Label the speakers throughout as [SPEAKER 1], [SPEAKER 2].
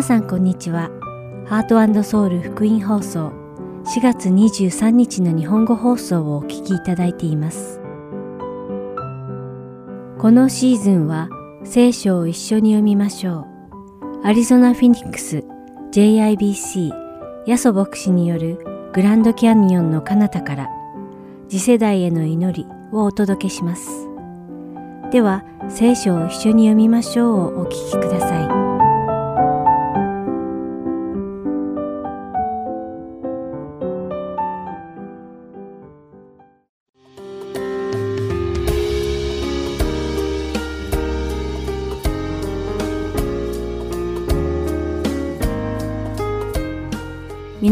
[SPEAKER 1] 皆さんこんにちは。ハートソウル福音放送4月23日の日本語放送をお聞きいただいています。このシーズンは聖書を一緒に読みましょう。アリゾナ・フィニックス JIBC ヤソ牧師によるグランドキャニオンの彼方から次世代への祈りをお届けします。では、聖書を一緒に読みましょうをお聞きください。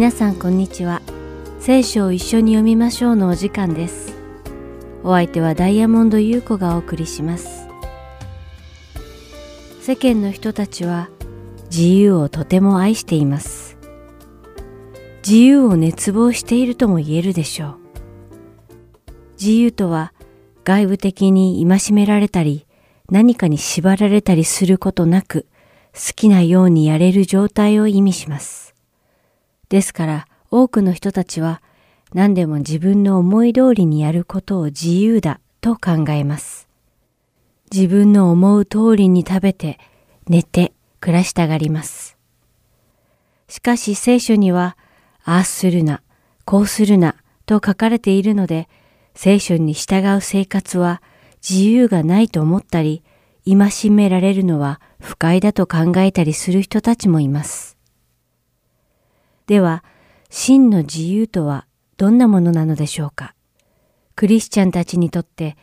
[SPEAKER 1] 皆さんこんにちは。聖書を一緒に読みましょうのお時間です。お相手はダイヤモンド優子がお送りします。世間の人たちは自由をとても愛しています。自由を熱望しているとも言えるでしょう。自由とは外部的に戒められたり何かに縛られたりすることなく好きなようにやれる状態を意味します。ですから多くの人たちは何でも自分の思い通りにやることを自由だと考えます。自分の思う通りに食べて寝て暮らしたがります。しかし聖書にはああするな、こうするなと書かれているので聖書に従う生活は自由がないと思ったり戒められるのは不快だと考えたりする人たちもいます。では、真の自由とはどんなものなのでしょうか？クリスチャンたちにとって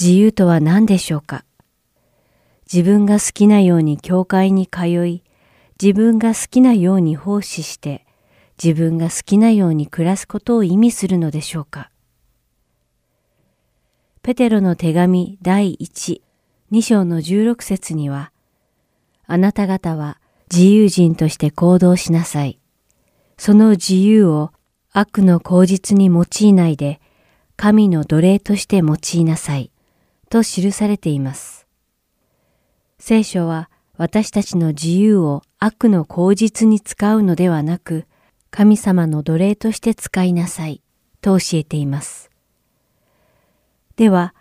[SPEAKER 1] 自由とは何でしょうか？自分が好きなように教会に通い、自分が好きなように奉仕して、自分が好きなように暮らすことを意味するのでしょうか？ペテロの手紙第1、2章の16節には、あなた方は自由人として行動しなさい。その自由を悪の口実に用いないで、神の奴隷として用いなさい、と記されています。聖書は私たちの自由を悪の口実に使うのではなく、神様の奴隷として使いなさい、と教えています。では、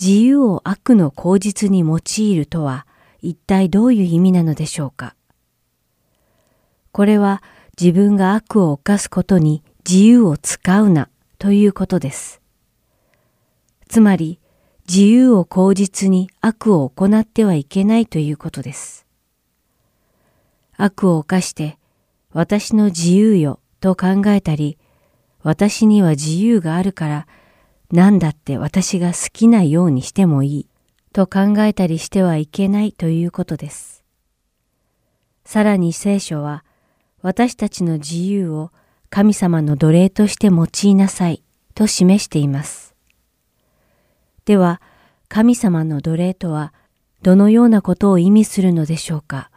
[SPEAKER 1] 自由を悪の口実に用いるとは一体どういう意味なのでしょうか？これは自分が悪を犯すことに自由を使うなということです。つまり、自由を口実に悪を行ってはいけないということです。悪を犯して、私の自由よと考えたり、私には自由があるから、何だって私が好きなようにしてもいいと考えたりしてはいけないということです。さらに聖書は、私たちの自由を神様の奴隷として用いなさいと示しています。では、神様の奴隷とはどのようなことを意味するのでしょうか。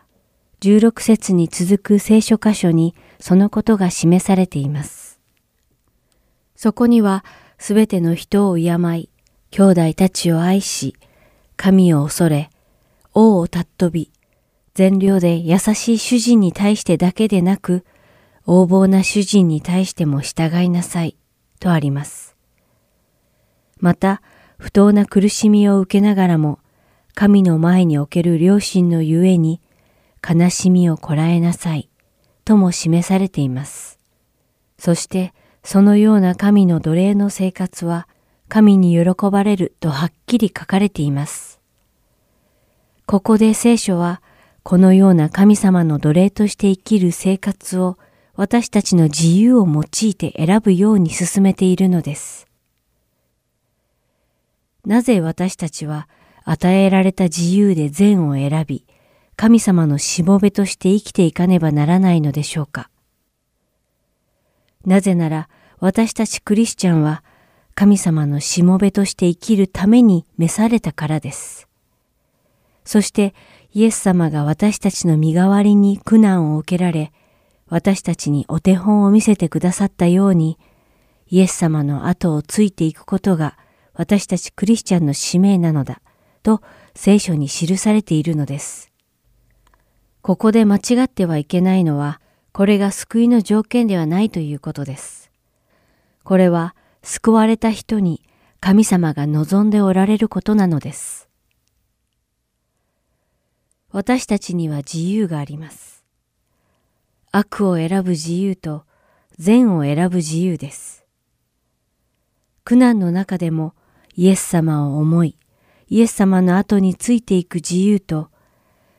[SPEAKER 1] 16節に続く聖書箇所にそのことが示されています。そこにはすべての人を敬い、兄弟たちを愛し、神を恐れ、王を尊び、善良で優しい主人に対してだけでなく、横暴な主人に対しても従いなさい、とあります。また、不当な苦しみを受けながらも、神の前における良心のゆえに、悲しみをこらえなさい、とも示されています。そして、そのような神の奴隷の生活は、神に喜ばれるとはっきり書かれています。ここで聖書は、このような神様の奴隷として生きる生活を私たちの自由を用いて選ぶように進めているのです。なぜ私たちは与えられた自由で善を選び、神様のしもべとして生きていかねばならないのでしょうか。なぜなら私たちクリスチャンは神様のしもべとして生きるために召されたからです。そしてイエス様が私たちの身代わりに苦難を受けられ、私たちにお手本を見せてくださったように、イエス様の後をついていくことが私たちクリスチャンの使命なのだ、と聖書に記されているのです。ここで間違ってはいけないのは、これが救いの条件ではないということです。これは救われた人に神様が望んでおられることなのです。私たちには自由があります。悪を選ぶ自由と善を選ぶ自由です。苦難の中でもイエス様を思い、イエス様の後についていく自由と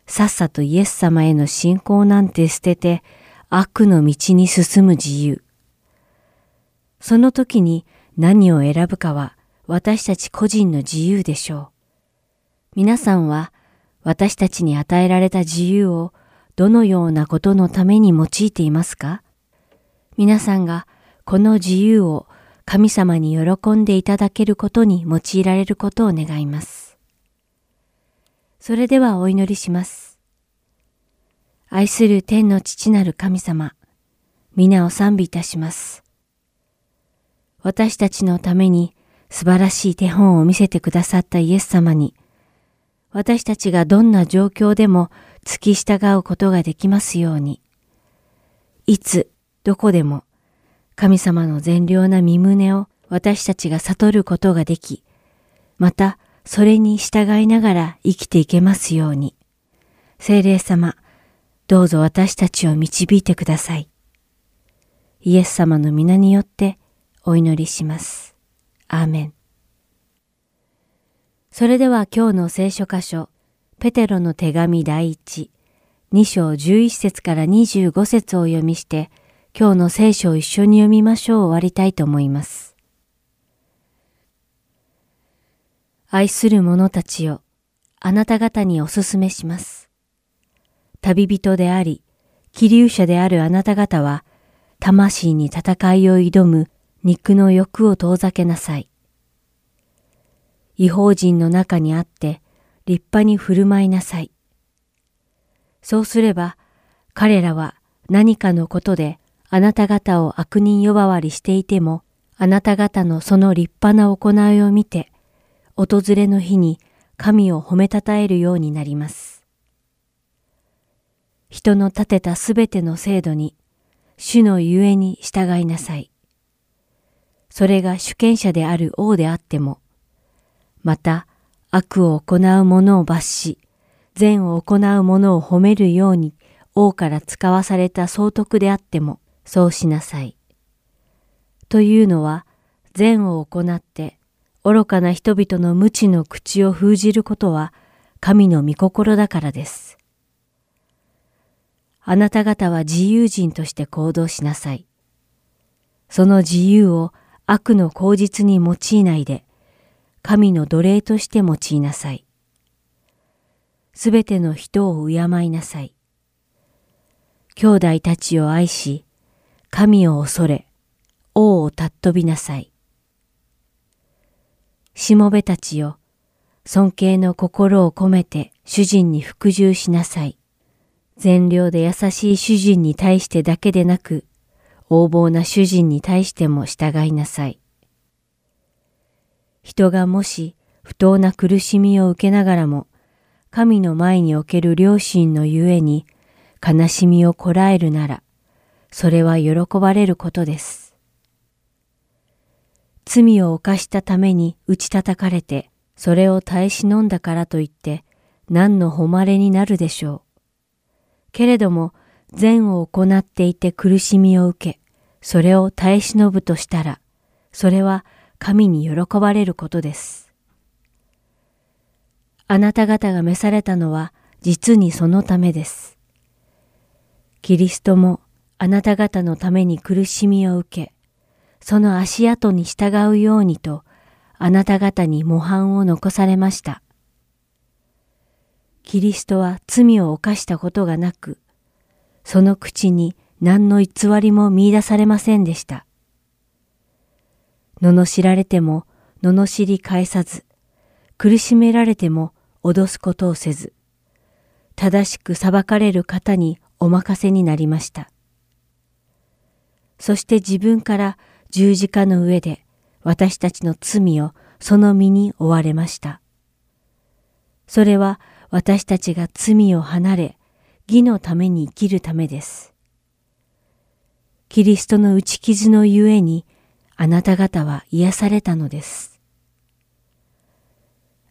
[SPEAKER 1] さっさとイエス様への信仰なんて捨てて悪の道に進む自由。その時に何を選ぶかは私たち個人の自由でしょう。皆さんは私たちに与えられた自由をどのようなことのために用いていますか？皆さんがこの自由を神様に喜んでいただけることに用いられることを願います。それではお祈りします。愛する天の父なる神様、皆を賛美いたします。私たちのために素晴らしい手本を見せてくださったイエス様に、私たちがどんな状況でも付き従うことができますように、いつ、どこでも、神様の善良な身旨を私たちが悟ることができ、またそれに従いながら生きていけますように。聖霊様、どうぞ私たちを導いてください。イエス様の皆によってお祈りします。アーメン。それでは今日の聖書箇所、ペテロの手紙第一、2章11節から25節を読みして、今日の聖書を一緒に読みましょう終わりたいと思います。愛する者たちよ、あなた方にお勧めします。旅人であり、気流者であるあなた方は、魂に戦いを挑む肉の欲を遠ざけなさい。違法人の中にあって立派に振る舞いなさい。そうすれば彼らは何かのことであなた方を悪人呼ばわりしていてもあなた方のその立派な行いを見て訪れの日に神を褒めたたえるようになります。人の立てたすべての制度に、主のゆえに従いなさい。それが主権者である王であっても、また悪を行う者を罰し、善を行う者を褒めるように王から使わされた総督であっても、そうしなさい。というのは、善を行って愚かな人々の無知の口を封じることは神の御心だからです。あなた方は自由人として行動しなさい。その自由を悪の口実に用いないで、神の奴隷として用いなさい。すべての人を敬いなさい。兄弟たちを愛し、神を恐れ、王を尊びなさい。しもべたちよ、尊敬の心を込めて主人に服従しなさい。善良で優しい主人に対してだけでなく、横暴な主人に対しても従いなさい。人がもし不当な苦しみを受けながらも、神の前における良心のゆえに悲しみをこらえるなら、それは喜ばれることです。罪を犯したために打ち叩かれて、それを耐え忍んだからといって、何の誉れになるでしょう。けれども、善を行っていて苦しみを受け、それを耐え忍ぶとしたら、それは神に喜ばれることです。あなた方が召されたのは実にそのためです。キリストもあなた方のために苦しみを受け、その足跡に従うようにと、あなた方に模範を残されました。キリストは罪を犯したことがなく、その口に何の偽りも見出されませんでした。罵られても罵り返さず、苦しめられても脅すことをせず、正しく裁かれる方にお任せになりました。そして自分から十字架の上で私たちの罪をその身に追われました。それは私たちが罪を離れ、
[SPEAKER 2] 義のために生きるためです。キリストの打ち傷のゆえに、あなた方は癒されたのです。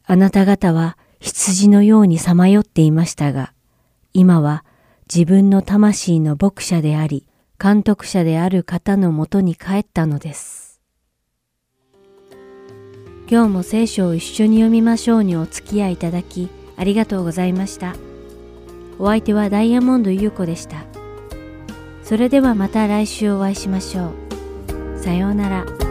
[SPEAKER 2] あなた方は羊のようにさまよっていましたが、今は自分の魂の牧者であり、監督者である方のもとに帰ったのです。今日も聖書を一緒に読みましょうにお付き合いいただき、ありがとうございました。お相手はダイヤモンド優子でした。それではまた来週お会いしましょう。さようなら。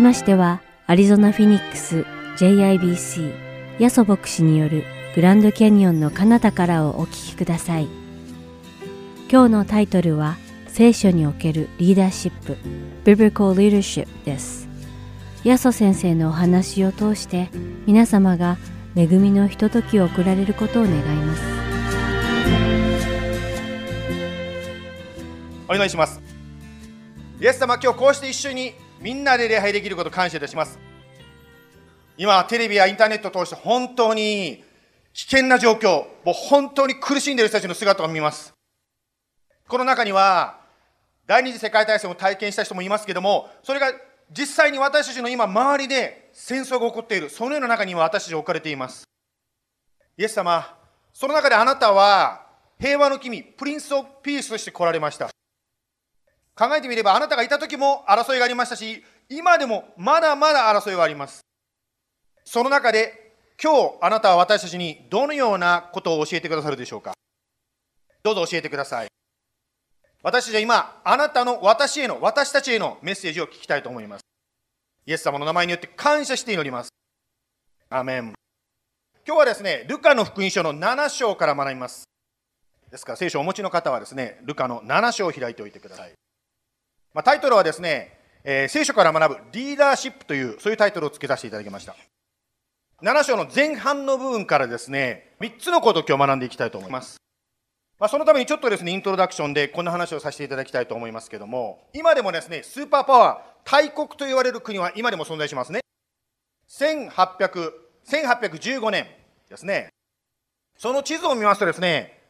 [SPEAKER 2] きましては、アリゾナ・フィニックス JIBC ヤソ牧師によるグランドキャニオンの彼方からをお聞きください。今日のタイトルは、聖書におけるリーダーシップ Biblical Leadership です。ヤソ先生のお話を通して皆様が恵みのひとときを送られることを願います。
[SPEAKER 3] お願いします。イエス様、今日こうして一緒にみんなで礼拝できること感謝いたします。今テレビやインターネットを通して本当に危険な状況もう本当に苦しんでいる人たちの姿を見ます。この中には第二次世界大戦を体験した人もいますけどもそれが実際に私たちの今周りで戦争が起こっている。そのような中には私たち置かれています。イエス様、その中であなたは平和の君、プリンス・オブ・ピースとして来られました。考えてみれば、あなたがいた時も争いがありましたし、今でもまだまだ争いはあります。その中で、今日あなたは私たちにどのようなことを教えてくださるでしょうか。どうぞ教えてください。私たちは今、あなたの私への、私たちへのメッセージを聞きたいと思います。イエス様の名前によって感謝して祈ります。アメン。今日はですね、ルカの福音書の7章から学びます。ですから、聖書をお持ちの方はですね、ルカの7章を開いておいてください。まあ、タイトルはですね、えー、聖書から学ぶリーダーシップという、そういうタイトルを付けさせていただきました。7章の前半の部分からですね、3つのことを今日学んでいきたいと思います。まあ、そのためにちょっとですね、イントロダクションでこんな話をさせていただきたいと思いますけども、今でもですね、スーパーパワー、大国と言われる国は今でも存在しますね。1800、1815年ですね。その地図を見ますとですね、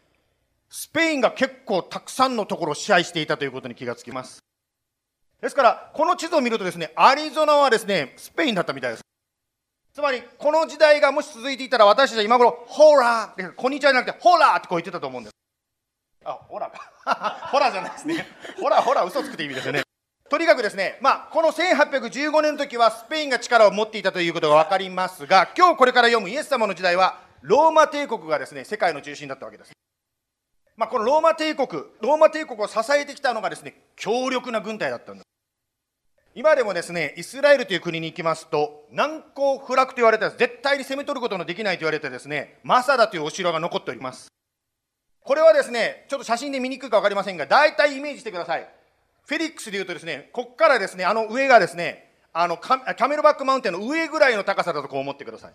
[SPEAKER 3] スペインが結構たくさんのところを支配していたということに気がつきます。ですから、この地図を見るとですね、アリゾナはですね、スペインだったみたいです。つまり、この時代がもし続いていたら、私たちは今頃、ホラーこんにちはじゃなくて、ホラーってこう言ってたと思うんです。あ、ホラーか。ホラーじゃないですね。ホラー、ホラ、嘘つくって意味ですよね。とにかくですね、まあ、この1815年の時はスペインが力を持っていたということが分かりますが、今日これから読むイエス様の時代は、ローマ帝国がですね、世界の中心だったわけです。まあ、このローマ帝国、ローマ帝国を支えてきたのがですね、強力な軍隊だったんです。今でもですね、イスラエルという国に行きますと、難攻不落と言われて、絶対に攻め取ることのできないと言われてですね、マサダというお城が残っております。これはですね、ちょっと写真で見にくいか分かりませんが、大体イメージしてください。フェリックスでいうとですね、ここからですね、あの上がですね、あのキャメルバックマウンテンの上ぐらいの高さだとこう思ってください。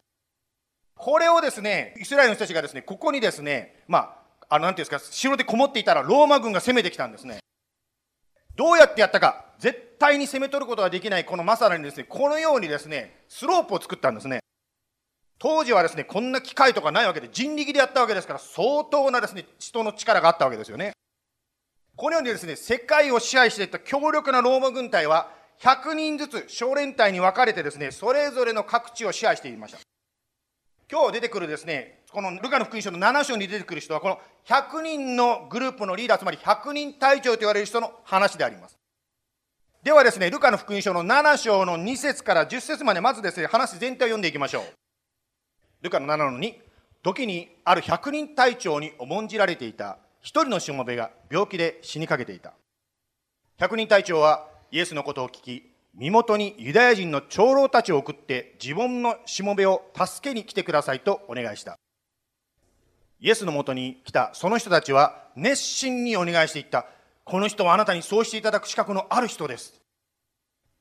[SPEAKER 3] これをですね、イスラエルの人たちがですね、ここにですね、まあ、あの、なんていうんですか、城でこもっていたら、ローマ軍が攻めてきたんですね。どうやってやったか、絶対に攻め取ることができないこのマサラにですね、このようにですね、スロープを作ったんですね。当時はですね、こんな機械とかないわけで、人力でやったわけですから、相当なですね、人の力があったわけですよね。このようにですね、世界を支配していた強力なローマ軍隊は、100人ずつ小連隊に分かれてですね、それぞれの各地を支配していました。今日出てくるですね、このルカの福音書の7章に出てくる人は、この100人のグループのリーダー、つまり100人隊長と言われる人の話であります。ではですね、ルカの福音書の7章の2節から10節まで、まずですね、話全体を読んでいきましょう。ルカの7の2、時にある100人隊長に重んじられていた一人のしもべが病気で死にかけていた。百人隊長はイエスのことを聞き、身元にユダヤ人の長老たちを送って自分のしもべを助けに来てくださいとお願いした。イエスのもとに来たその人たちは熱心にお願いしていった。この人はあなたにそうしていただく資格のある人です。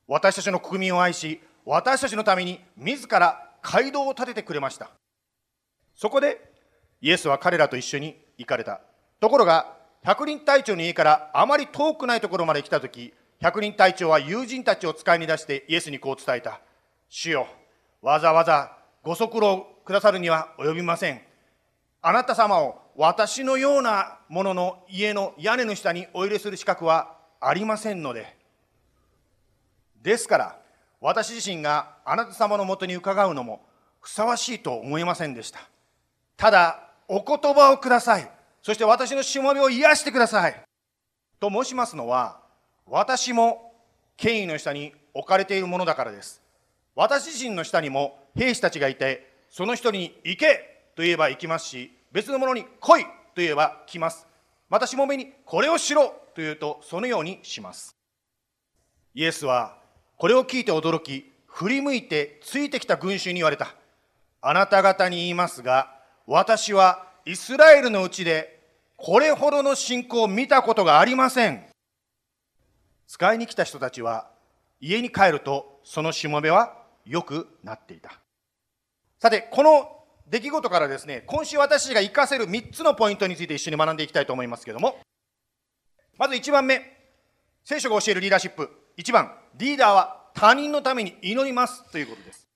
[SPEAKER 3] 私たちの国民を愛し、私たちのために自ら街道を立ててくれました。そこでイエスは彼らと一緒に行かれた。ところが、百人隊長の家からあまり遠くないところまで来たとき、百人隊長は友人たちを使いに出してイエスにこう伝えた。主よ、わざわざご足労くださるには及びません。あなた様を私のようなものの家の屋根の下にお入れする資格はありませんので。ですから、私自身があなた様のもとに伺うのもふさわしいと思いませんでした。ただ、お言葉をください。そして私のしもべを癒してください。と申しますのは、私も権威の下に置かれているものだからです。私自身の下にも兵士たちがいて、その人に行けと言えば行きますし、別の者に来いと言えば来ます。またしもべにこれをしろと言うとそのようにします。イエスはこれを聞いて驚き、振り向いてついてきた群衆に言われた。あなた方に言いますが、私はイスラエルのうちでこれほどの信仰を見たことがありません。使いに来た人たちは家に帰るとそのしもべはよくなっていた。さて、この出来事からですね、今週私が活かせる3つのポイントについて一緒に学んでいきたいと思いますけれども、まず1番目、聖書が教えるリーダーシップ。1番、リーダーは他人のために祈りますということです。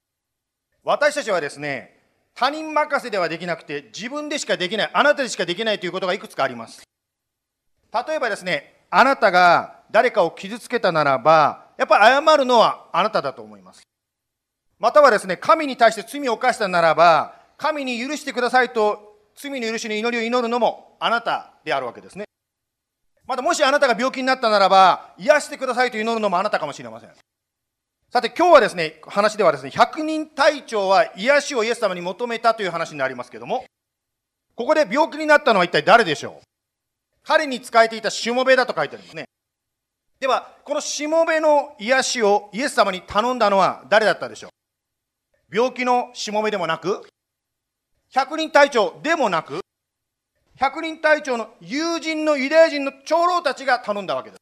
[SPEAKER 3] 私たちはですね、他人任せではできなくて、自分でしかできない、あなたでしかできないということがいくつかあります。例えばですね、あなたが誰かを傷つけたならば、やっぱり謝るのはあなただと思います。またはですね、神に対して罪を犯したならば、神に許してくださいと罪の許しの祈りを祈るのもあなたであるわけですね。またもしあなたが病気になったならば、癒してくださいと祈るのもあなたかもしれません。さて今日はですね、話ではですね、百人隊長は癒しをイエス様に求めたという話になりますけども、ここで病気になったのは一体誰でしょう？彼に仕えていたしもべだと書いてあるんですね。では、このしもべの癒しをイエス様に頼んだのは誰だったでしょう？病気のしもべでもなく、百人隊長でもなく、百人隊長の友人のユダヤ人の長老たちが頼んだわけです。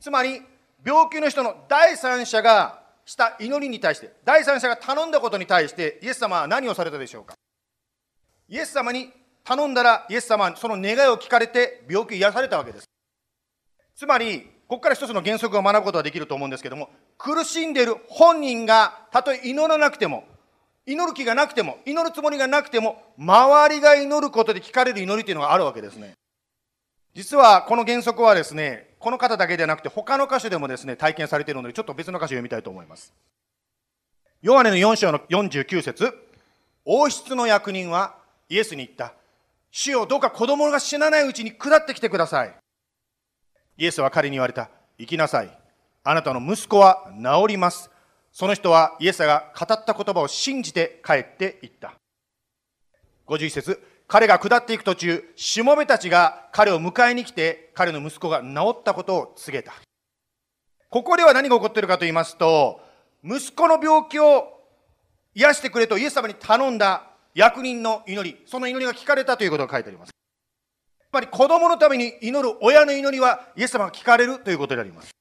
[SPEAKER 3] つまり、病気の人の第三者がした祈りに対して、第三者が頼んだことに対して、イエス様は何をされたでしょうかイエス様に頼んだら、イエス様はその願いを聞かれて、病気癒されたわけです。つまり、ここから一つの原則を学ぶことができると思うんですけども、苦しんでいる本人が、たとえ祈らなくても、祈る気がなくても、祈るつもりがなくても、周りが祈ることで聞かれる祈りというのがあるわけですね。実はこの原則はですね、この方だけではなくて、他の箇所でもですね、体験されているので、ちょっと別の箇所を読みたいと思います。ヨハネの4章の49節王室の役人はイエスに言った。主よ、どうか子供が死なないうちに下ってきてください。イエスは彼に言われた。行きなさい。あなたの息子は治ります。その人はイエスが語った言葉を信じて帰っていった。51節彼が下っていく途中、しもべたちが彼を迎えに来て、彼の息子が治ったことを告げた。ここでは何が起こっているかと言いますと、息子の病気を癒してくれとイエス様に頼んだ役人の祈り、その祈りが聞かれたということが書いてあります。つまり子供のために祈る親の祈りはイエス様が聞かれるということであります。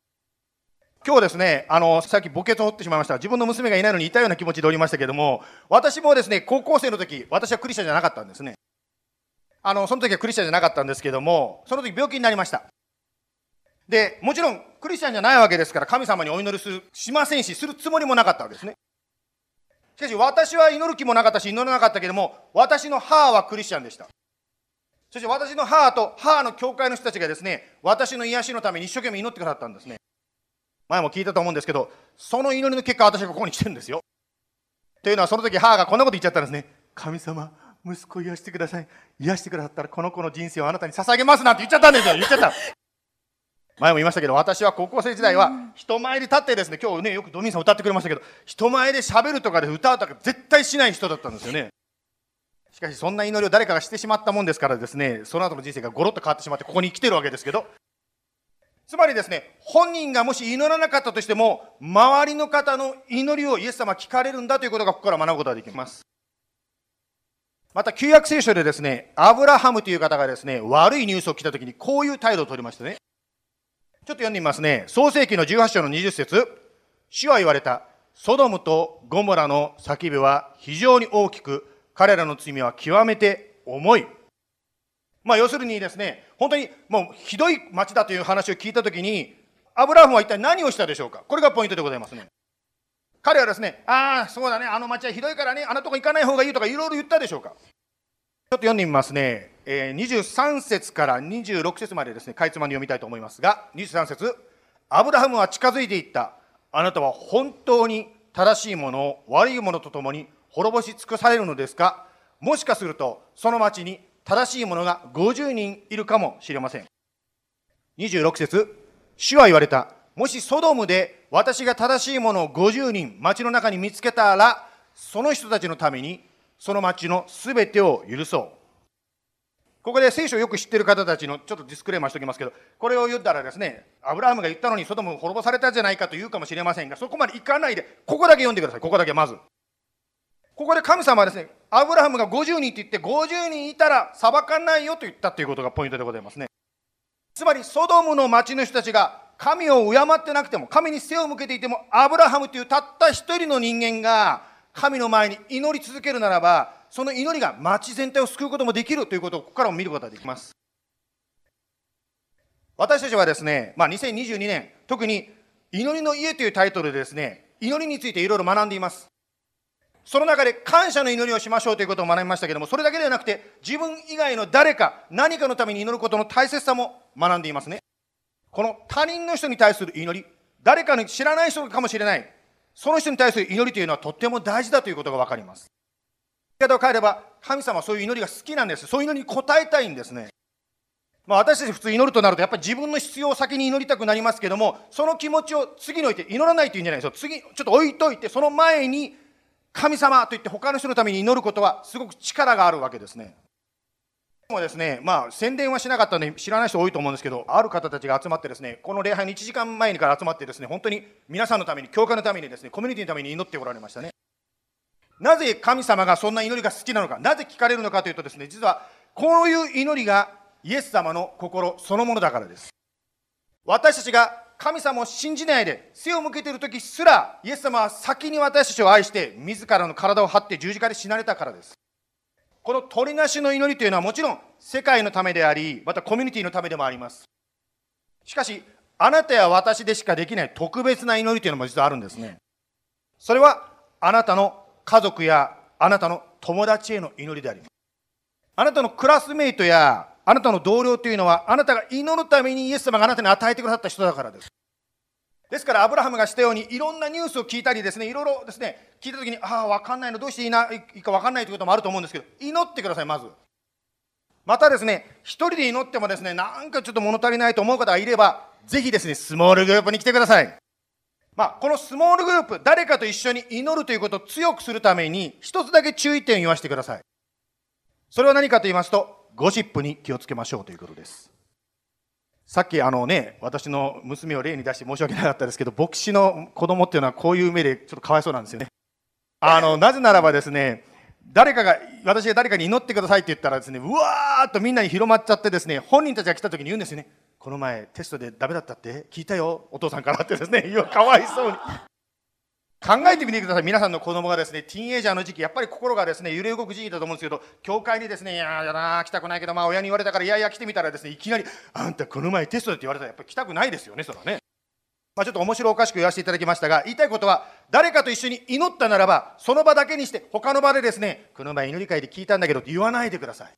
[SPEAKER 3] 今日ですね、あの、さっき墓穴を掘ってしまいました。自分の娘がいないのにいたような気持ちでおりましたけども、私もですね、高校生の時、私はクリスチャンじゃなかったんですね。あの、その時はクリスチャンじゃなかったんですけども、その時病気になりました。で、もちろん、クリスチャンじゃないわけですから、神様にお祈りする、しませんし、するつもりもなかったわけですね。しかし、私は祈る気もなかったし、祈らなかったけども、私の母はクリスチャンでした。そして私の母と母の教会の人たちがですね、私の癒しのために一生懸命祈ってくださったんですね。前も聞いたと思うんですけど、その祈りの結果、私がここに来てるんですよ。というのは、その時母がこんなこと言っちゃったんですね。神様、息子を癒してください。癒してくださったら、この子の人生をあなたに捧げますなんて言っちゃったんですよ。言っちゃった。前も言いましたけど、私は高校生時代は人前で立ってですね、今日ね、よくドミンさん歌ってくれましたけど、人前で喋るとかで歌うとか絶対しない人だったんですよね。しかし、そんな祈りを誰かがしてしまったもんですからですね、その後の人生がゴロッと変わってしまって、ここに来てるわけですけど、つまりですね、本人がもし祈らなかったとしても、周りの方の祈りをイエス様は聞かれるんだということがここから学ぶことができます。また、旧約聖書でですね、アブラハムという方がですね、悪いニュースを聞いたときにこういう態度を取りましたね。ちょっと読んでみますね。創世紀の18章の20節主は言われた。ソドムとゴモラの叫びは非常に大きく、彼らの罪は極めて重い。まあ、要するにですね、本当にもうひどい町だという話を聞いたときに、アブラハムは一体何をしたでしょうか？これがポイントでございますね。彼はですね、ああ、そうだね、あの町はひどいからね、あのとこ行かない方がいいとかいろいろ言ったでしょうか？ちょっと読んでみますね。えー、23節から26節までですね、かいつまんで読みたいと思いますが、23節アブラハムは近づいていった。あなたは本当に正しいものを悪いものとともに滅ぼし尽くされるのですか？もしかすると、その町に正しい者が50人いるかもしれません。26節主は言われた。もしソドムで私が正しい者を50人町の中に見つけたら、その人たちのためにその町のすべてを許そう。ここで聖書をよく知ってる方たちのちょっとディスクレーマーしておきますけど、これを言ったらですね、アブラハムが言ったのにソドム滅ぼされたじゃないかと言うかもしれませんが、そこまでいかないで、ここだけ読んでください。ここだけまず。ここで神様はですね、アブラハムが50人って言って、50人いたら裁かないよと言ったということがポイントでございますね。つまり、ソドムの町の人たちが神を敬ってなくても、神に背を向けていても、アブラハムというたった一人の人間が神の前に祈り続けるならば、その祈りが町全体を救うこともできるということをここからも見ることができます。私たちはですね、まあ、2022年、特に祈りの家というタイトルでですね、祈りについていろいろ学んでいます。その中で感謝の祈りをしましょうということを学びましたけども、それだけではなくて、自分以外の誰か、何かのために祈ることの大切さも学んでいますね。この他人の人に対する祈り、誰かに知らない人かもしれない、その人に対する祈りというのはとっても大事だということが分かります。言い方を変えれば、神様はそういう祈りが好きなんです。そういう祈りに応えたいんですね。まあ、私たち普通祈るとなると、やっぱり自分の必要を先に祈りたくなりますけども、その気持ちを次に置いて祈らないというんじゃないですよ。次、ちょっと置いといて、その前に、神様と言って他の人のために祈ることはすごく力があるわけですね。もですね、まあ、宣伝はしなかったので知らない人多いと思うんですけど、ある方たちが集まってですね、この礼拝の1時間前にから集まってですね、本当に皆さんのために、教会のためにですね、コミュニティのために祈っておられましたね。なぜ神様がそんな祈りが好きなのか、なぜ聞かれるのかというとですね、実はこういう祈りがイエス様の心そのものだからです。私たちが神様を信じないで背を向けている時すら、イエス様は先に私たちを愛して、自らの体を張って十字架で死なれたからです。この鳥なしの祈りというのはもちろん世界のためであり、またコミュニティのためでもあります。しかし、あなたや私でしかできない特別な祈りというのも実はあるんですね。それはあなたの家族やあなたの友達への祈りであります。あなたのクラスメイトやあなたの同僚というのは、あなたが祈るためにイエス様があなたに与えてくださった人だからです。ですから、アブラハムがしたように、いろんなニュースを聞いたりですね、いろいろですね、聞いたときに、ああ、わかんないの、どうしていいないいかわかんないということもあると思うんですけど、祈ってください、まず。またですね、一人で祈ってもですね、なんかちょっと物足りないと思う方がいれば、ぜひですね、スモールグループに来てください。まあ、このスモールグループ、誰かと一緒に祈るということを強くするために、一つだけ注意点を言わせてください。それは何かと言いますと、ゴシップに気をつけましょうということです。さっきあのね、私の娘を例に出して申し訳なかったですけど、牧師の子供っていうのはこういう目でちょっとかわいそうなんですよね。あの、なぜならばですね、誰かが、私が誰かに祈ってくださいって言ったらですね、うわーっとみんなに広まっちゃってですね、本人たちが来た時に言うんですよね。この前テストでダメだったって？聞いたよ、お父さんからってですね、かわいそうに。考えてみてください。皆さんの子供がですね、ティーンエイジャーの時期、やっぱり心がですね、揺れ動く時期だと思うんですけど、教会にですね、いややな、来たくないけど、まあ親に言われたから、いやいや来てみたらですね、いきなり、あんたこの前テストでって言われたら、やっぱり来たくないですよね、それはね。まあ、ちょっと面白おかしく言わせていただきましたが、言いたいことは、誰かと一緒に祈ったならば、その場だけにして、他の場でですね、この前祈り会で聞いたんだけどって言わないでください。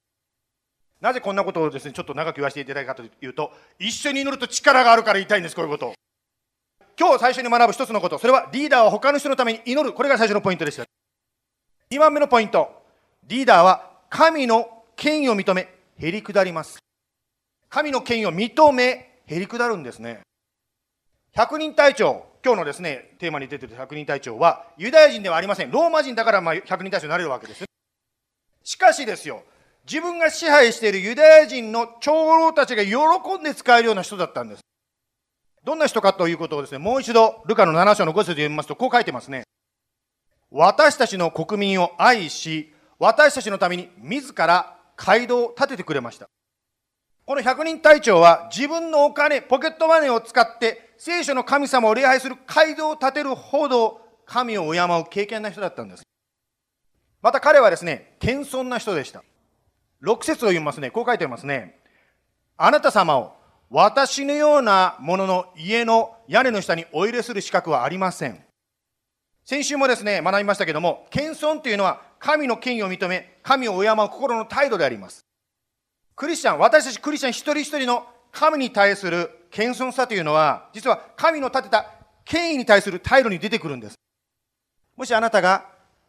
[SPEAKER 3] なぜこんなことをですね、ちょっと長く言わせていただいたかというと、一緒に祈ると力があるから言いたいんです、こういうことを。今日最初に学ぶ一つのこと、それはリーダーは他の人のために祈る。これが最初のポイントでした。2番目のポイント。リーダーは神の権威を認め、へり下ります。神の権威を認め、へり下るんですね。百人隊長、今日のですね、テーマに出ている百人隊長は、ユダヤ人ではありません。ローマ人だからまあ百人隊長になれるわけです。しかしですよ、自分が支配しているユダヤ人の長老たちが喜んで使えるような人だったんです。どんな人かということをですね、もう一度、ルカの7章の5節で読みますと、こう書いてますね。私たちの国民を愛し、私たちのために自ら街道を建ててくれました。この百人隊長は自分のお金、ポケットマネーを使って聖書の神様を礼拝する街道を建てるほど神を敬う敬虔な人だったんです。また彼はですね、謙遜な人でした。6節を読みますね。こう書いてありますね。あなた様を私のようなものの家の屋根の下にお入れする資格はありません。先週もですね、学びましたけども、謙遜というのは神の権威を認め、神を敬う心の態度であります。クリスチャン、私たちクリスチャン一人一人の神に対する謙遜さというのは、実は神の立てた権威に対する態度に出てくるんです。もしあなたが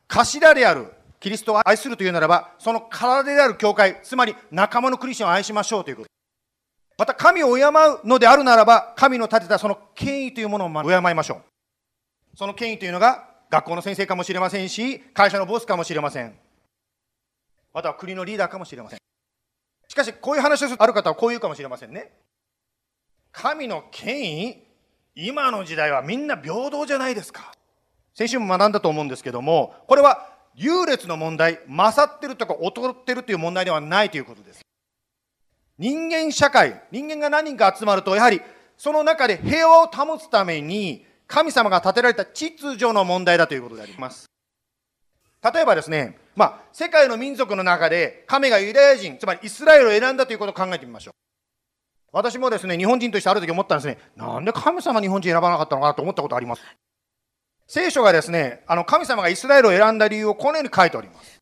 [SPEAKER 3] 頭であるキリストを愛するというならば、その体である教会、つまり仲間のクリスチャンを愛しましょうということ。また神を敬うのであるならば、神の立てたその権威というものを敬いましょう。その権威というのが、学校の先生かもしれませんし、会社のボスかもしれません。または国のリーダーかもしれません。しかし、こういう話をするある方はこう言うかもしれませんね。神の権威、今の時代はみんな平等じゃないですか。先週も学んだと思うんですけども、これは優劣の問題、勝ってるとか劣ってるという問題ではないということです。人間社会、人間が何人か集まると、やはりその中で平和を保つために、神様が建てられた秩序の問題だということであります。例えばですね、まあ、世界の民族の中で神がユダヤ人、つまりイスラエルを選んだということを考えてみましょう。私もですね、日本人としてある時思ったんですね、なんで神様日本人選ばなかったのかなと思ったことあります。聖書がですね、あの神様がイスラエルを選んだ理由をこのように書いております。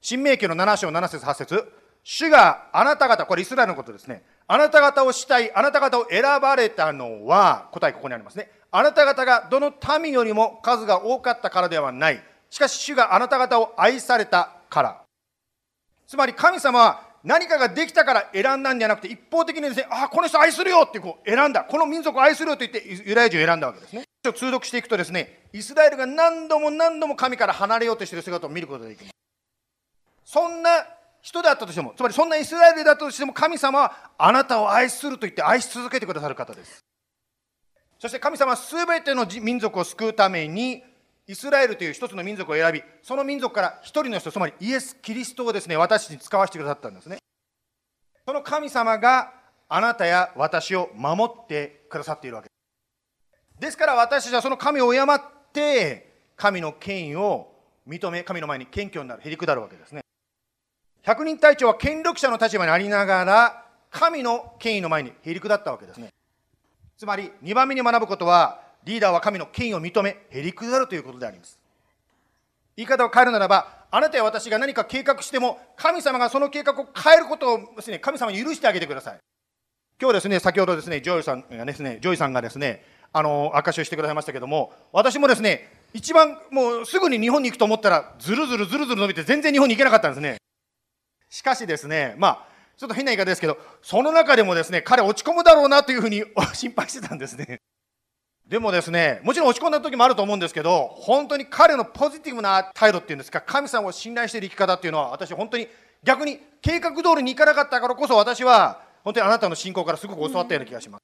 [SPEAKER 3] 新明記の7章7節8節主があなた方、これイスラエルのことですね。あなた方をしたい、あなた方を選ばれたのは、答えここにありますね。あなた方がどの民よりも数が多かったからではない。しかし主があなた方を愛されたからつまり神様は何かができたから選んだんじゃなくて一方的にですねああこの人愛するよってこう選んだこの民族を愛するよと言ってユダヤ人を選んだわけですね通読していくとですねイスラエルが何度も何度も神から離れようとしている姿を見ることができますそんな人であったとしてもつまりそんなイスラエルだったとしても神様はあなたを愛すると言って愛し続けてくださる方です。そして神様は全ての民族を救うためにイスラエルという一つの民族を選びその民族から一人の人つまりイエス・キリストをですね私に使わせてくださったんですね。その神様があなたや私を守ってくださっているわけです。ですから私たちはその神を敬って神の権威を認め神の前に謙虚になるへりくだるわけですね。百人隊長は権力者の立場にありながら神の権威の前にへりくだったわけですね。つまり2番目に学ぶことはリーダーは神の権威を認めへりくだるということであります。言い方を変えるならばあなたや私が何か計画しても神様がその計画を変えることをですね神様に許してあげてください。今日ですね先ほどですねジョイさんがですねジョイさんがですねあの証しをしてくださいましたけども私もですね一番もうすぐに日本に行くと思ったらずるずるずるずる伸びて全然日本に行けなかったんですね。しかしですねまあちょっと変な言い方ですけどその中でもですね彼落ち込むだろうなというふうに 心配してたんですね。でもですねもちろん落ち込んだ時もあると思うんですけど本当に彼のポジティブな態度っていうんですか神様を信頼している生き方っていうのは私本当に逆に計画通りにいかなかったからこそ私は本当にあなたの信仰からすごく教わったような気がします。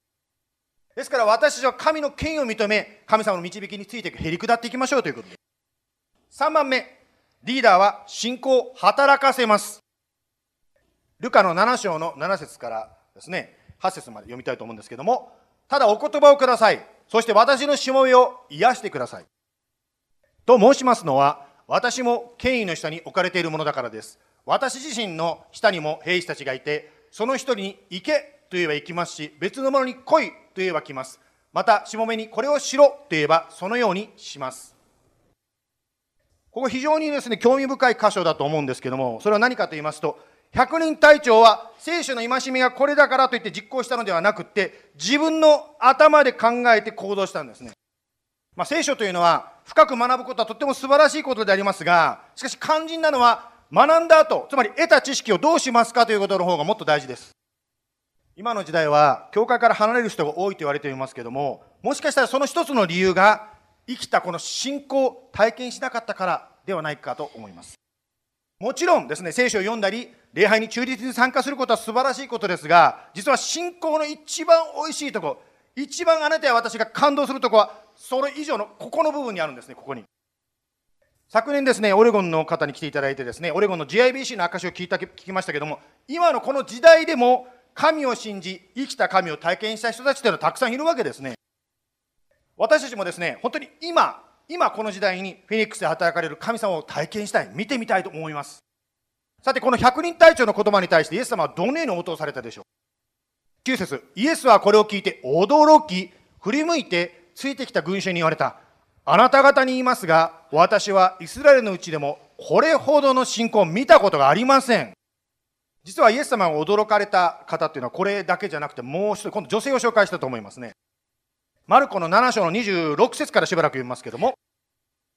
[SPEAKER 3] ですから私たちは神の権威を認め神様の導きについてへり下っていきましょうということで。3番目リーダーは信仰を働かせます。ルカの7章の7節からですね8節まで読みたいと思うんですけどもただお言葉をください。そして私のしもべを癒してください。と申しますのは私も権威の下に置かれているものだからです。私自身の下にも兵士たちがいてその一人に行けと言えば行きますし別のものに来いと言えば来ます。またしもべにこれをしろと言えばそのようにします。ここ非常にですね興味深い箇所だと思うんですけどもそれは何かと言いますと百人隊長は聖書の戒めがこれだからといって実行したのではなくって自分の頭で考えて行動したんですね。まあ、聖書というのは深く学ぶことはとっても素晴らしいことでありますがしかし肝心なのは学んだ後つまり得た知識をどうしますかということの方がもっと大事です。今の時代は教会から離れる人が多いと言われていますけどももしかしたらその一つの理由が生きたこの信仰を体験しなかったからではないかと思います。もちろんですね聖書を読んだり礼拝に忠実に参加することは素晴らしいことですが、実は信仰の一番おいしいとこ、一番あなたや私が感動するとこは、それ以上のここの部分にあるんですね、ここに。昨年ですね、オレゴンの方に来ていただいてですね、オレゴンの GIBC の証を聞いた聞きましたけども、今のこの時代でも神を信じ、生きた神を体験した人たちというのはたくさんいるわけですね。私たちもですね、本当に今、今この時代にフェニックスで働かれる神様を体験したい、見てみたいと思います。さて、この百人隊長の言葉に対してイエス様はどのように応答されたでしょう ?9 節イエスはこれを聞いて驚き、振り向いてついてきた群衆に言われた。あなた方に言いますが、私はイスラエルのうちでもこれほどの信仰を見たことがありません。実はイエス様が驚かれた方っていうのはこれだけじゃなくてもう一人、今度女性を紹介したと思いますね。マルコの7章の26節からしばらく読みますけども、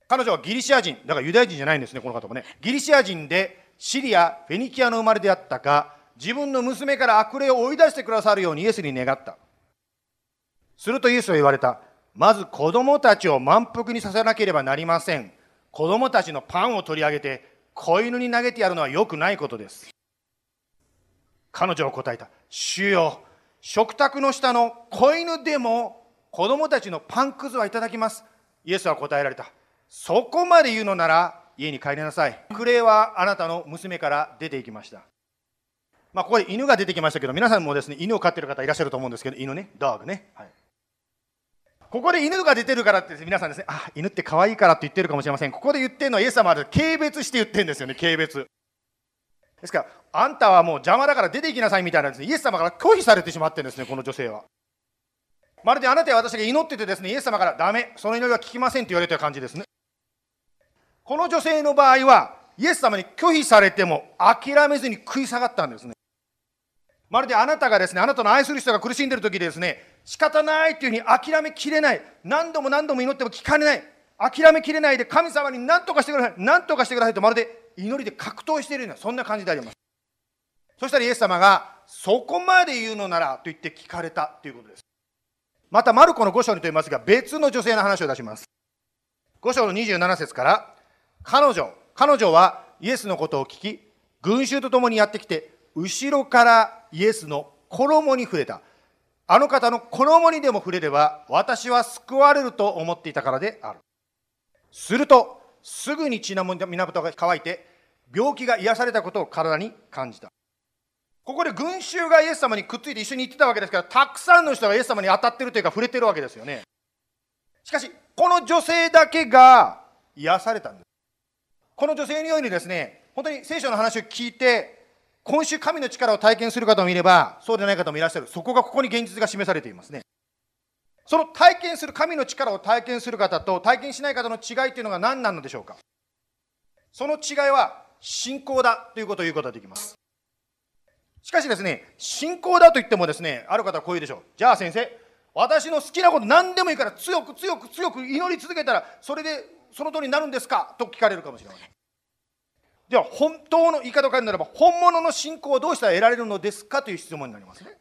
[SPEAKER 3] 彼女はギリシア人、だからユダヤ人じゃないんですね、この方もね。ギリシア人でシリア、フェニキアの生まれであったか、自分の娘から悪霊を追い出してくださるようにイエスに願った。するとイエスは言われた。まず子供たちを満腹にさせなければなりません。子供たちのパンを取り上げて、子犬に投げてやるのは良くないことです。彼女は答えた。主よ、食卓の下の子犬でも子供たちのパンくずはいただきます。イエスは答えられた。そこまで言うのなら家に帰りなさい。クレイはあなたの娘から出ていきました。まあ、ここで犬が出てきましたけど、皆さんもですね、犬を飼ってる方いらっしゃると思うんですけど、犬ね、ドッグね。はい、ここで犬が出てるからって、皆さんですね、あ、犬って可愛いからって言ってるかもしれません。ここで言ってるのはイエス様は軽蔑して言ってるんですよね、軽蔑。ですから、あんたはもう邪魔だから出て行きなさいみたいなですね、イエス様から拒否されてしまってるんですね、この女性は。まるであなたや私が祈っててですね、イエス様からダメ、その祈りは聞きませんと言われた感じですね。この女性の場合は、イエス様に拒否されても諦めずに食い下がったんですね。まるであなたがですね、あなたの愛する人が苦しんでいる時でですね、仕方ないっていうふうに諦めきれない、何度も何度も祈っても聞かれない、諦めきれないで神様に何とかしてください、何とかしてくださいとまるで祈りで格闘しているような、そんな感じであります。そしたらイエス様が、そこまで言うのならと言って聞かれたということです。また、マルコの5章にと言いますが、別の女性の話を出します。5章の27節から、彼女、彼女はイエスのことを聞き、群衆と共にやってきて、後ろからイエスの衣に触れた。あの方の衣にでも触れれば、私は救われると思っていたからである。すると、すぐに血の源が乾いて、病気が癒されたことを体に感じた。ここで群衆がイエス様にくっついて一緒に行ってたわけですから、たくさんの人がイエス様に当たってるというか触れてるわけですよね。しかし、この女性だけが癒されたんです。この女性のようにですね、本当に聖書の話を聞いて、今週神の力を体験する方もいれば、そうでない方もいらっしゃる。そこがここに現実が示されていますね。その体験する神の力を体験する方と体験しない方の違いというのが何なのでしょうかその違いは信仰だということを言うことができます。しかしですね、信仰だと言ってもですね、ある方はこう言うでしょう。じゃあ先生、私の好きなこと何でもいいから強く強く強く祈り続けたら、それでその通りになるんですか？と聞かれるかもしれません。では、本当の言い方を変えるならば、本物の信仰をどうしたら得られるのですか？という質問になりますね。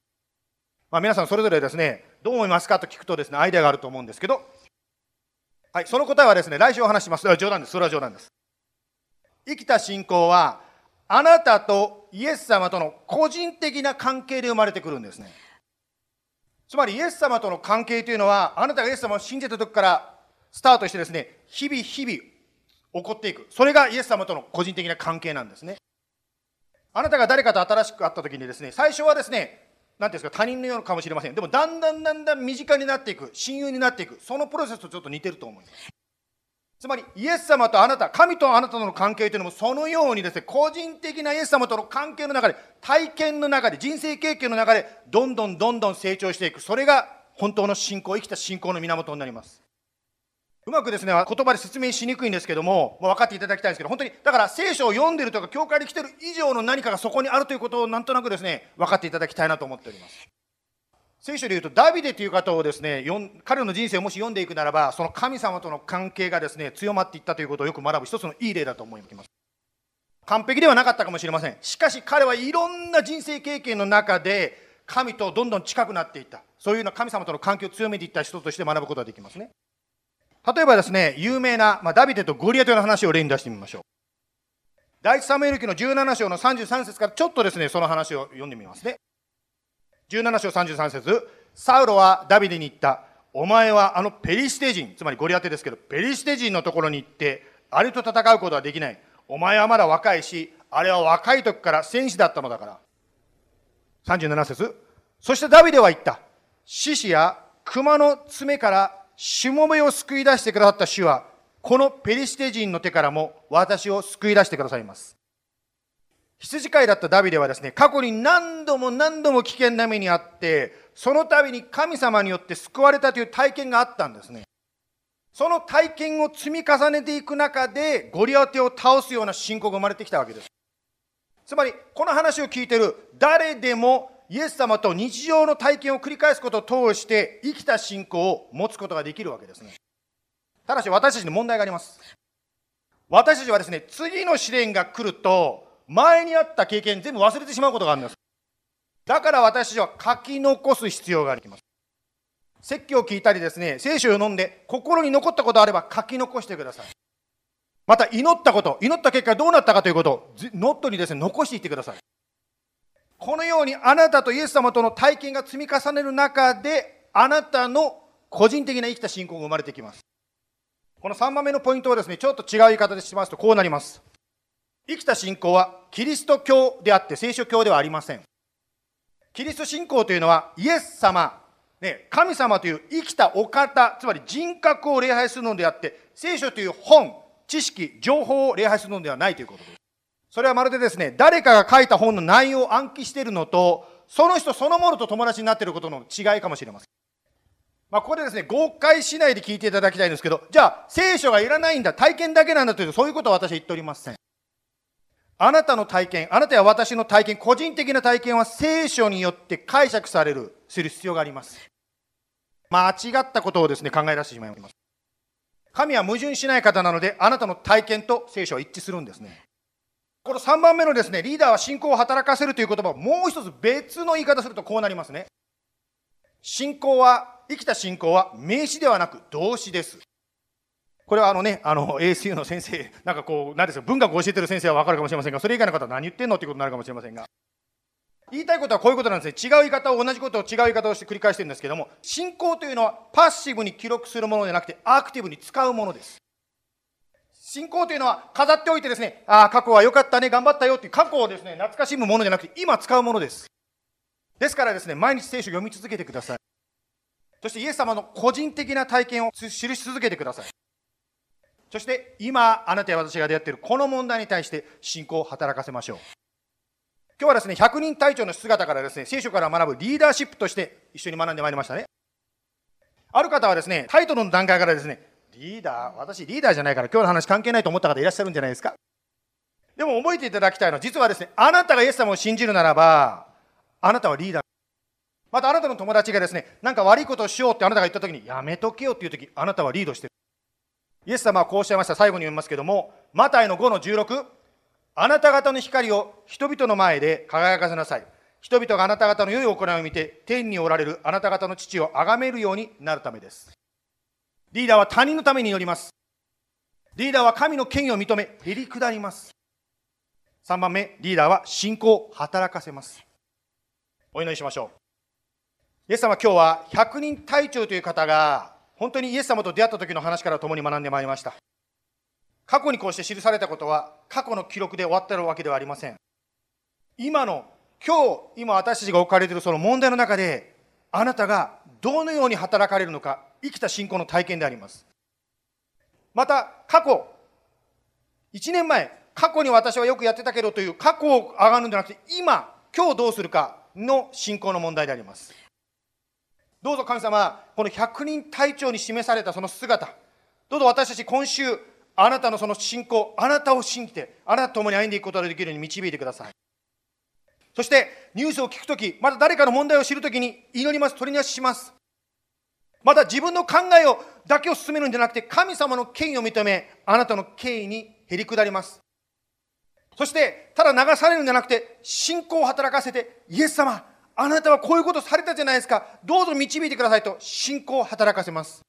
[SPEAKER 3] まあ、皆さんそれぞれですね、どう思いますか？と聞くとですね、アイデアがあると思うんですけど、はい、その答えはですね、来週お話します。冗談です。それは冗談です。生きた信仰は、あなたとイエス様との個人的な関係で生まれてくるんですね。つまりイエス様との関係というのは、あなたがイエス様を信じた時からスタートしてですね、日々日々起こっていく。それがイエス様との個人的な関係なんですね。あなたが誰かと新しく会った時にですね、最初はですね、何ていうんですか、他人のようかもしれません。でも、だんだんだんだん身近になっていく、親友になっていく、そのプロセスとちょっと似てると思います。つまりイエス様とあなた、神とあなたとの関係というのもそのようにですね、個人的なイエス様との関係の中で、体験の中で、人生経験の中で、どんどんどんどん成長していく。それが本当の信仰、生きた信仰の源になります。うまくですね、言葉で説明しにくいんですけども、もう分かっていただきたいんですけど、本当に、だから聖書を読んでるとか、教会に来てる以上の何かがそこにあるということをなんとなくですね、分かっていただきたいなと思っております。聖書で言うとダビデという方をですね彼の人生をもし読んでいくならばその神様との関係がですね強まっていったということをよく学ぶ一つのいい例だと思います。完璧ではなかったかもしれません。しかし彼はいろんな人生経験の中で神とどんどん近くなっていった。そういうような神様との関係を強めていった人として学ぶことができますね。例えばですね有名な、まあ、ダビデとゴリアテの話を例に出してみましょう第一サムエル記の17章の33節からちょっとですねその話を読んでみますね17章33節サウロはダビデに言った。お前はあのペリシテ人、つまりゴリアテですけど、ペリシテ人のところに行って、あれと戦うことはできない。お前はまだ若いし、あれは若い時から戦士だったのだから。37節そしてダビデは言った。獅子や熊の爪からしもべを救い出してくださった主は、このペリシテ人の手からも私を救い出してくださいます。羊飼いだったダビデはですね、過去に何度も何度も危険な目にあって、その度に神様によって救われたという体験があったんですね。その体験を積み重ねていく中で、ゴリアテを倒すような信仰が生まれてきたわけです。つまり、この話を聞いている誰でもイエス様と日常の体験を繰り返すことを通して生きた信仰を持つことができるわけですね。ただし私たちに問題があります。私たちはですね、次の試練が来ると、前にあった経験全部忘れてしまうことがあるんです。だから私たちは書き残す必要があります。説教を聞いたりですね、聖書を読んで心に残ったことあれば書き残してください。また祈ったこと、祈った結果どうなったかということをノットにですね、残していってください。このようにあなたとイエス様との体験が積み重ねる中で、あなたの個人的な生きた信仰が生まれてきます。この3番目のポイントはですね、ちょっと違う言い方でしますとこうなります。生きた信仰はキリスト教であって聖書教ではありません。キリスト信仰というのはイエス様、ね、神様という生きたお方、つまり人格を礼拝するのであって、聖書という本、知識、情報を礼拝するのではないということです。それはまるでですね、誰かが書いた本の内容を暗記しているのと、その人そのものと友達になっていることの違いかもしれません。まあ、ここでですね、誤解しないで聞いていただきたいんですけど、じゃあ、聖書がいらないんだ、体験だけなんだというと、そういうことは私は言っておりません。あなたの体験、あなたや私の体験、個人的な体験は聖書によって解釈される、する必要があります。間違ったことをですね、考え出してしまいます。神は矛盾しない方なので、あなたの体験と聖書は一致するんですね。この3番目のですね、リーダーは信仰を働かせるという言葉をもう一つ別の言い方するとこうなりますね。信仰は、生きた信仰は名詞ではなく動詞です。これはあのね、あの、ASU の先生、なんかこう、何ですか、文学を教えてる先生はわかるかもしれませんが、それ以外の方は何言ってんのっていうことになるかもしれませんが。言いたいことはこういうことなんですね。違う言い方を、同じことを違う言い方をして繰り返してるんですけども、信仰というのはパッシブに記録するものじゃなくて、アクティブに使うものです。信仰というのは飾っておいてですね、ああ、過去は良かったね、頑張ったよっていう過去をですね、懐かしむものじゃなくて、今使うものです。ですからですね、毎日聖書を読み続けてください。そしてイエス様の個人的な体験を記し続けてください。そして今あなたや私が出会っているこの問題に対して信仰を働かせましょう。今日はですね、100人隊長の姿からですね、聖書から学ぶリーダーシップとして一緒に学んでまいりましたね。ある方はですね、タイトルの段階からですね、リーダー、私リーダーじゃないから今日の話関係ないと思った方いらっしゃるんじゃないですか。でも覚えていただきたいのは、実はですね、あなたがイエス様を信じるならば、あなたはリーダー。またあなたの友達がですね、なんか悪いことをしようってあなたが言った時に、やめとけよっていう時、あなたはリードしてる。イエス様はこうおっしゃいました。最後に読みますけども、マタイの5の16、あなた方の光を人々の前で輝かせなさい。人々があなた方の良い行いを見て、天におられるあなた方の父を崇めるようになるためです。リーダーは他人のために祈ります。リーダーは神の権威を認め、へり下ります。3番目、リーダーは信仰を働かせます。お祈りしましょう。イエス様今日は100人隊長という方が本当にイエス様と出会った時の話から共に学んでまいりました。過去にこうして記されたことは過去の記録で終わってるわけではありません。今の、今日、今私たちが置かれているその問題の中で、あなたがどのように働かれるのか、生きた信仰の体験であります。また、過去、1年前、過去に私はよくやってたけどという過去を上がるんじゃなくて、今、今日どうするかの信仰の問題であります。どうぞ神様、この百人隊長に示されたその姿、どうぞ私たち今週、あなたのその信仰、あなたを信じて、あなたと共に歩んでいくことができるように導いてください。そして、ニュースを聞くとき、また誰かの問題を知るときに祈ります、取りなしします。また自分の考えをだけを進めるんじゃなくて、神様の権威を認め、あなたの権威にへり下ります。そして、ただ流されるんじゃなくて、信仰を働かせて、イエス様、あなたはこういうことされたじゃないですか。どうぞ導いてくださいと信仰を働かせます。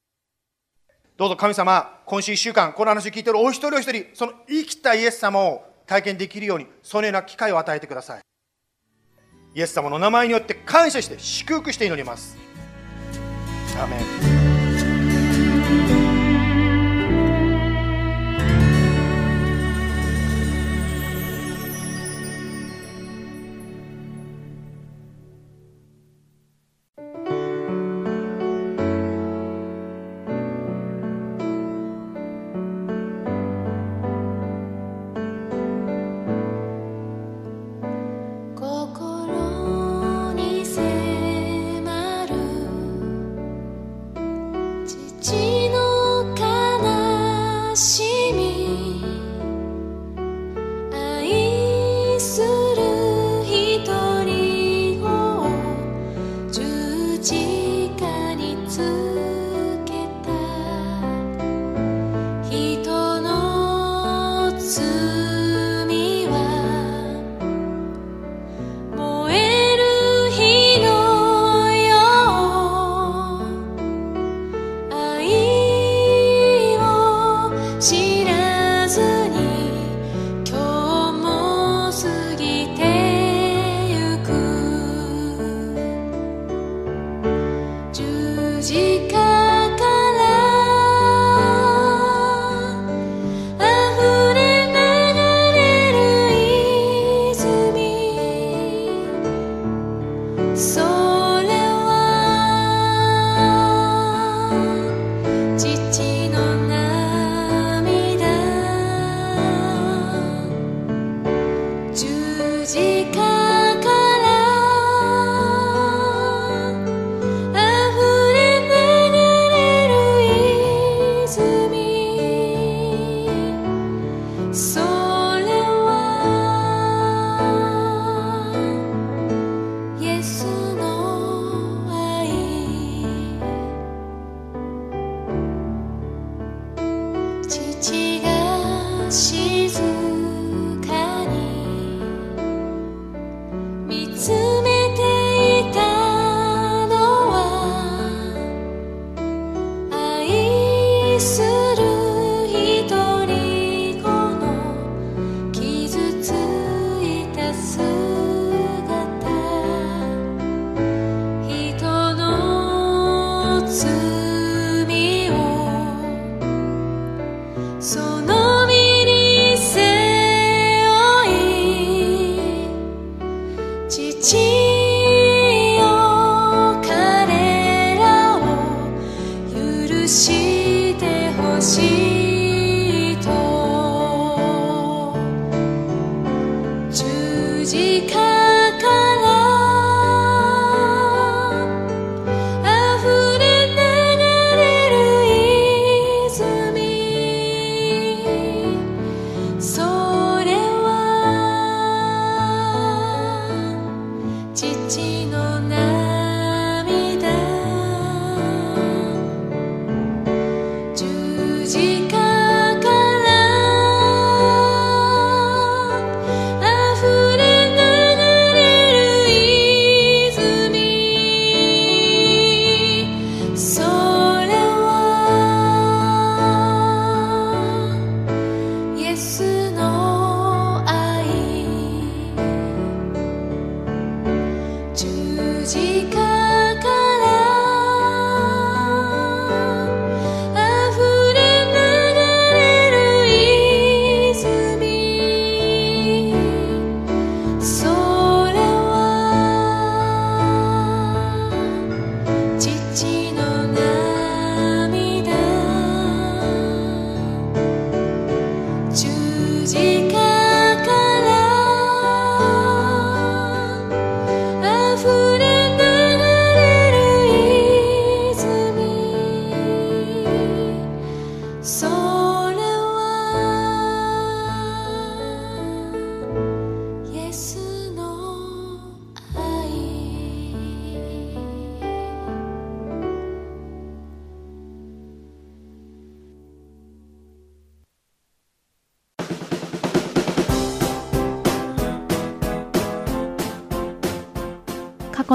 [SPEAKER 3] どうぞ神様、今週1週間、この話を聞いているお一人お一人、その生きたイエス様を体験できるように、そのような機会を与えてください。イエス様の名前によって感謝して祝福して祈ります。ア
[SPEAKER 2] 十字架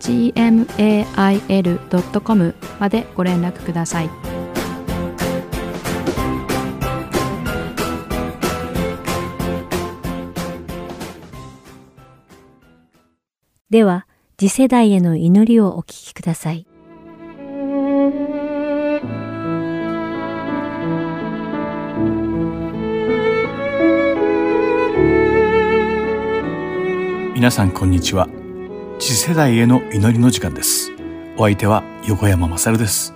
[SPEAKER 4] gmail.com までご連絡ください。
[SPEAKER 1] では、次世代への祈りをお聞きください。
[SPEAKER 5] 皆さんこんにちは次世代への祈りの時間です。お相手は横山まさるです。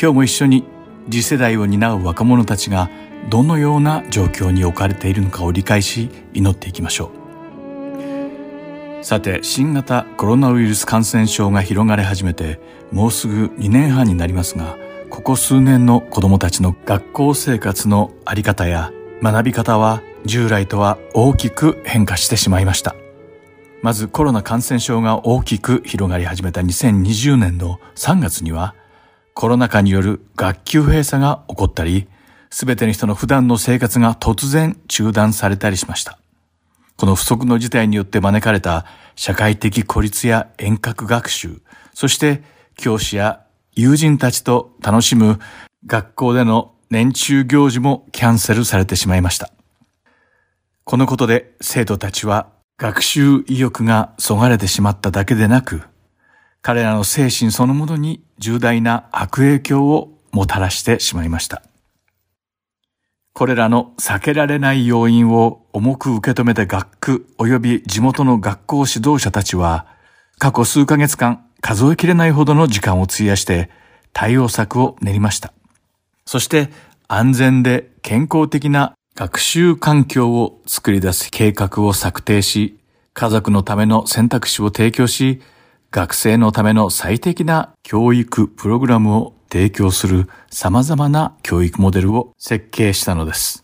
[SPEAKER 5] 今日も一緒に次世代を担う若者たちがどのような状況に置かれているのかを理解し祈っていきましょう。さて新型コロナウイルス感染症が広がり始めてもうすぐ2年半になりますがここ数年の子供たちの学校生活のあり方や学び方は従来とは大きく変化してしまいました。まずコロナ感染症が大きく広がり始めた2020年の3月には、コロナ禍による学級閉鎖が起こったり、すべての人の普段の生活が突然中断されたりしました。この不測の事態によって招かれた社会的孤立や遠隔学習、そして教師や友人たちと楽しむ学校での年中行事もキャンセルされてしまいました。このことで生徒たちは学習意欲がそがれてしまっただけでなく、彼らの精神そのものに重大な悪影響をもたらしてしまいました。これらの避けられない要因を重く受け止めた学区及び地元の学校指導者たちは、過去数ヶ月間数えきれないほどの時間を費やして対応策を練りました。そして安全で健康的な学習環境を作り出す計画を策定し、家族のための選択肢を提供し、学生のための最適な教育プログラムを提供する様々な教育モデルを設計したのです。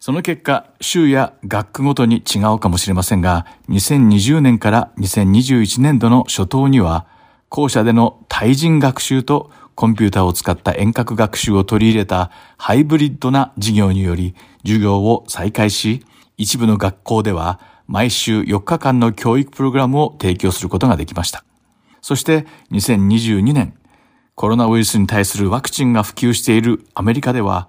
[SPEAKER 5] その結果、州や学区ごとに違うかもしれませんが、2020年から2021年度の初頭には、校舎での対人学習とコンピューターを使った遠隔学習を取り入れたハイブリッドな授業により授業を再開し、一部の学校では毎週4日間の教育プログラムを提供することができました。そして2022年、コロナウイルスに対するワクチンが普及しているアメリカでは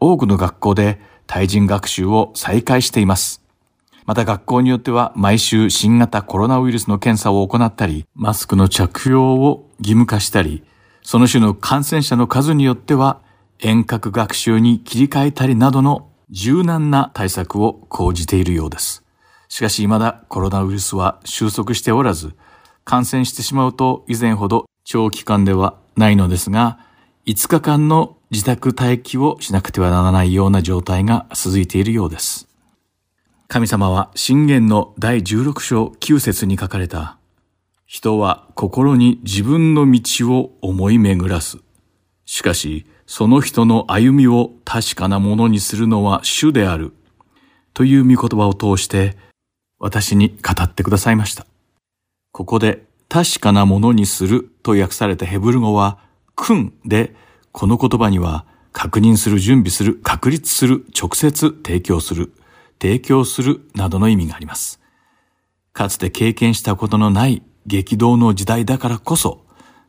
[SPEAKER 5] 多くの学校で対人学習を再開しています。また学校によっては毎週新型コロナウイルスの検査を行ったり、マスクの着用を義務化したり、その種の感染者の数によっては遠隔学習に切り替えたりなどの柔軟な対策を講じているようです。しかし未だコロナウイルスは収束しておらず、感染してしまうと以前ほど長期間ではないのですが、5日間の自宅待機をしなくてはならないような状態が続いているようです。神様は信玄の第16章9節に書かれた、人は心に自分の道を思い巡らす。しかし、その人の歩みを確かなものにするのは主である。という御言葉を通して、私に語ってくださいました。ここで、確かなものにすると訳されたヘブル語は、くんで、この言葉には、確認する、準備する、確立する、直接提供する、提供するなどの意味があります。かつて経験したことのない激動の時代だからこそ、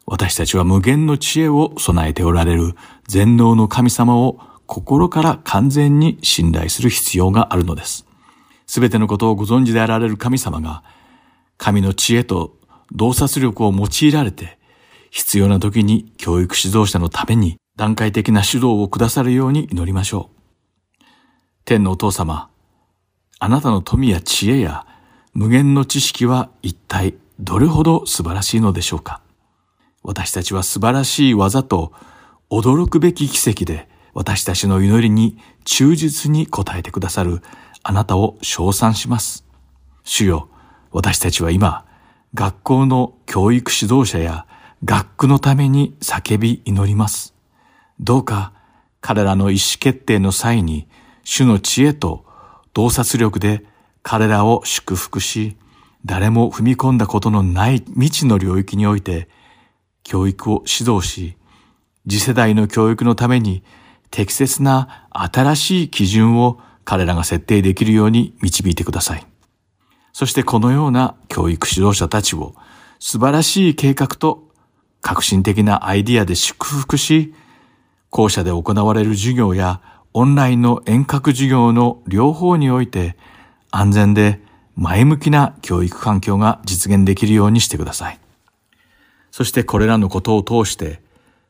[SPEAKER 5] 私たちは無限の知恵を備えておられる全能の神様を心から完全に信頼する必要があるのです。すべてのことをご存知であられる神様が、神の知恵と洞察力を用いられて、必要な時に教育指導者のために段階的な指導をくださるように祈りましょう。天のお父様、あなたの富や知恵や無限の知識は一体どれほど素晴らしいのでしょうか？私たちは素晴らしい技と驚くべき奇跡で私たちの祈りに忠実に応えてくださるあなたを称賛します。主よ、私たちは今、学校の教育指導者や学区のために叫び祈ります。どうか彼らの意思決定の際に主の知恵と洞察力で彼らを祝福し、誰も踏み込んだことのない未知の領域において教育を指導し、次世代の教育のために適切な新しい基準を彼らが設定できるように導いてください。そしてこのような教育指導者たちを素晴らしい計画と革新的なアイディアで祝福し、校舎で行われる授業やオンラインの遠隔授業の両方において安全で前向きな教育環境が実現できるようにしてください。そしてこれらのことを通して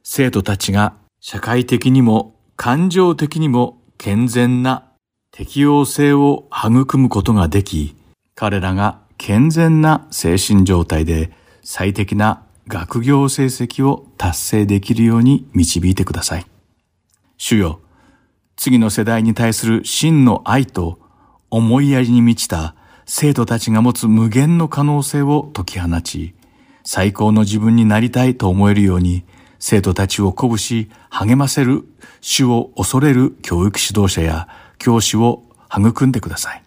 [SPEAKER 5] 生徒たちが社会的にも感情的にも健全な適応性を育むことができ、彼らが健全な精神状態で最適な学業成績を達成できるように導いてください。主よ、次の世代に対する真の愛と思いやりに満ちた生徒たちが持つ無限の可能性を解き放ち、最高の自分になりたいと思えるように、生徒たちを鼓舞し、励ませる、主を恐れる教育指導者や教師を育んでください。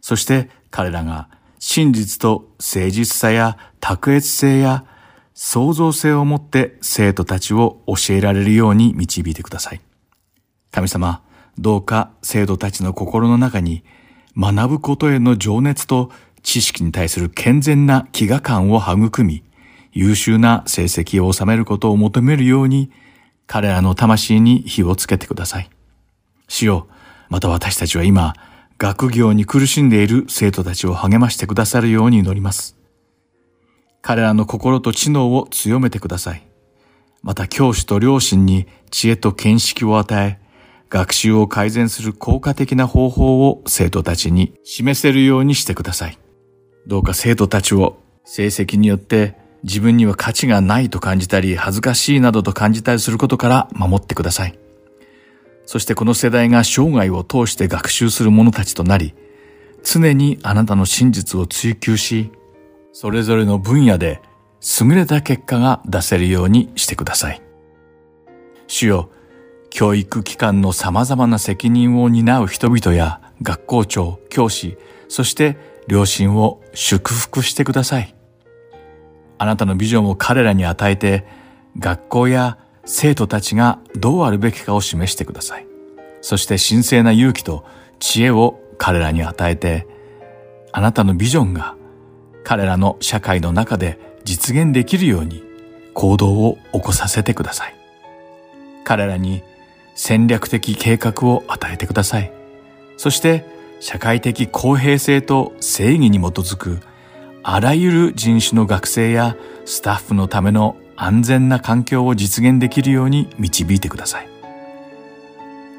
[SPEAKER 5] そして彼らが真実と誠実さや卓越性や創造性を持って生徒たちを教えられるように導いてください。神様、どうか生徒たちの心の中に学ぶことへの情熱と知識に対する健全な飢餓感を育み、優秀な成績を収めることを求めるように、彼らの魂に火をつけてください。主よ、また私たちは今、学業に苦しんでいる生徒たちを励ましてくださるように祈ります。彼らの心と知能を強めてください。また教師と両親に知恵と見識を与え、学習を改善する効果的な方法を生徒たちに示せるようにしてください。どうか生徒たちを成績によって自分には価値がないと感じたり恥ずかしいなどと感じたりすることから守ってください。そしてこの世代が生涯を通して学習する者たちとなり、常にあなたの真実を追求し、それぞれの分野で優れた結果が出せるようにしてください。主よ、教育機関の様々な責任を担う人々や学校長、教師、そして両親を祝福してください。あなたのビジョンを彼らに与えて、学校や生徒たちがどうあるべきかを示してください。そして神聖な勇気と知恵を彼らに与えて、あなたのビジョンが彼らの社会の中で実現できるように行動を起こさせてください。彼らに戦略的計画を与えてください。そして社会的公平性と正義に基づくあらゆる人種の学生やスタッフのための安全な環境を実現できるように導いてください。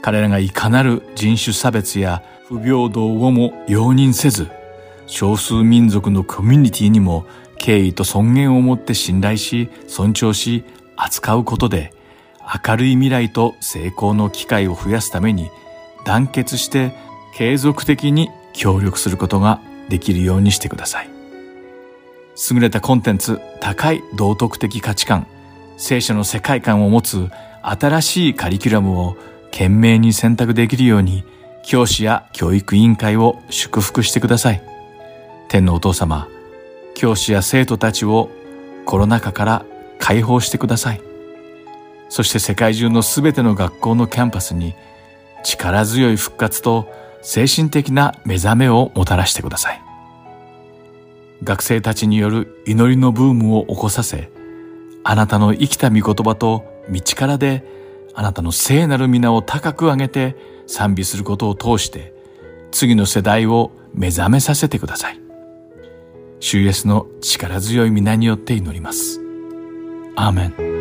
[SPEAKER 5] 彼らがいかなる人種差別や不平等をも容認せず、
[SPEAKER 2] 少数民族のコミュニティにも敬意と尊厳を持って信頼し、尊重し、扱うことで、明るい未来と成功の機会を増やすために、団結して継続的に協力することができるようにしてください。優れたコンテンツ、高い道徳的価値観、聖書の世界観を持つ新しいカリキュラムを懸命に選択できるように、教師や教育委員会を祝福してください。天のお父様、教師や生徒たちをコロナ禍から解放してください。そして世界中のすべての学校のキャンパスに力強い復活と精神的な目覚めをもたらしてください。学生たちによる祈りのブームを起こさせ、あなたの生きた御言葉と道からであなたの聖なる皆を高く上げて賛美することを通して次の世代を目覚めさせてください。主イエスの力強い皆によって祈ります。アーメン。